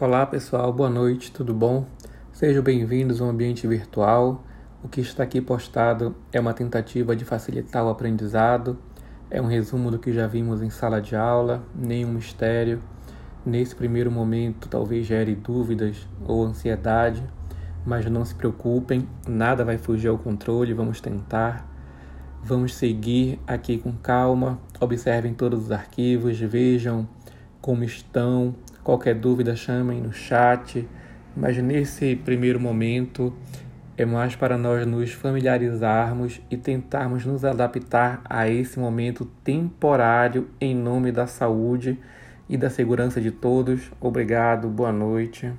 Olá pessoal, boa noite, tudo bom? Sejam bem-vindos ao ambiente virtual. O que está aqui postado é uma tentativa de facilitar o aprendizado, é um resumo do que já vimos em sala de aula, nenhum mistério. Nesse primeiro momento, talvez gere dúvidas ou ansiedade, mas não se preocupem, nada vai fugir ao controle, vamos tentar. Vamos seguir aqui com calma, observem todos os arquivos, vejam como estão, Qualquer dúvida, chamem no chat. Mas nesse primeiro momento é mais para nós nos familiarizarmos e tentarmos nos adaptar a esse momento temporário em nome da saúde e da segurança de todos. Obrigado, boa noite.